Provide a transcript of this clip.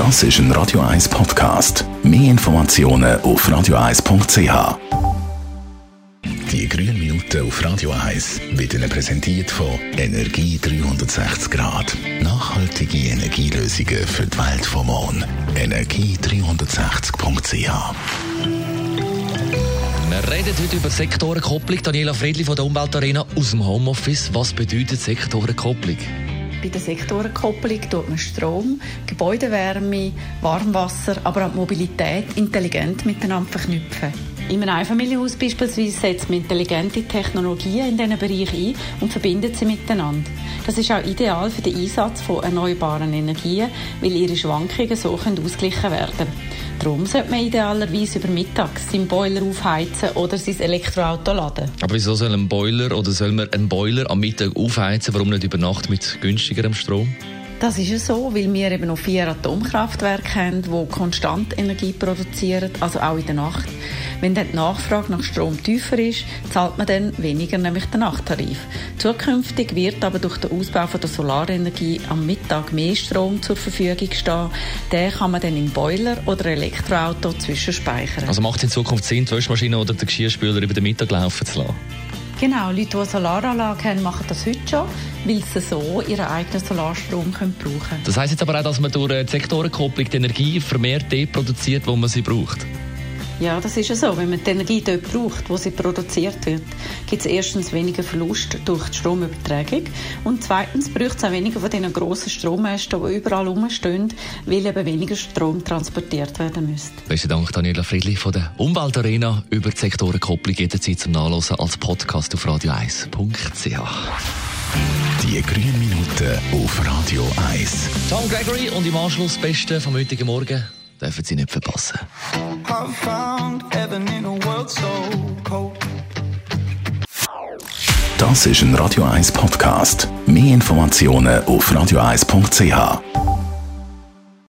Das ist ein Radio 1 Podcast. Mehr Informationen auf radio1.ch. Die grünen Minuten auf Radio 1 wird Ihnen präsentiert von Energie 360 Grad. Nachhaltige Energielösungen für die Welt vom morgen. Energie360.ch wir reden heute über Sektorenkopplung. Daniela Friedli von der Umweltarena aus dem Homeoffice. Was bedeutet Sektorenkopplung? Bei der Sektorenkopplung tut man Strom, Gebäudewärme, Warmwasser, aber auch Mobilität intelligent miteinander verknüpfen. In einem Einfamilienhaus beispielsweise setzt man intelligente Technologien in diesen Bereich ein und verbindet sie miteinander. Das ist auch ideal für den Einsatz von erneuerbaren Energien, weil ihre Schwankungen so ausgeglichen werden können. Darum sollte man idealerweise über Mittag seinen Boiler aufheizen oder sein Elektroauto laden. Aber wieso soll ein Boiler oder soll man einen Boiler am Mittag aufheizen? Warum nicht über Nacht mit günstigerem Strom? Das ist ja so, weil wir eben noch vier Atomkraftwerke haben, die konstant Energie produzieren, also auch in der Nacht. Wenn dann die Nachfrage nach Strom tiefer ist, zahlt man dann weniger, nämlich den Nachttarif. Zukünftig wird aber durch den Ausbau von der Solarenergie am Mittag mehr Strom zur Verfügung stehen. Den kann man dann im Boiler oder Elektroauto zwischenspeichern. Also macht es in Zukunft Sinn, die Waschmaschine oder den Geschirrspüler über den Mittag laufen zu lassen? Genau, Leute, die eine Solaranlage haben, machen das heute schon, weil sie so ihren eigenen Solarstrom können brauchen können. Das heisst jetzt aber auch, dass man durch die Sektorenkopplung die Energie vermehrt dort produziert, wo man sie braucht? Ja, das ist ja so. Wenn man die Energie dort braucht, wo sie produziert wird, gibt es erstens weniger Verlust durch die Stromübertragung und zweitens braucht es auch weniger von diesen grossen Strommasten, die überall rumstehen, weil eben weniger Strom transportiert werden müsste. Besten Dank, Daniela Friedli von der Umweltarena über die Sektorenkopplung jederzeit zum Nachlesen als Podcast auf radio1.ch. Die grünen Minuten auf Radio 1. Tom Gregory und im Anschluss das Beste vom heutigen Morgen dürfen Sie nicht verpassen. Das ist ein Radio 1 Podcast. Mehr Informationen auf radio1.ch.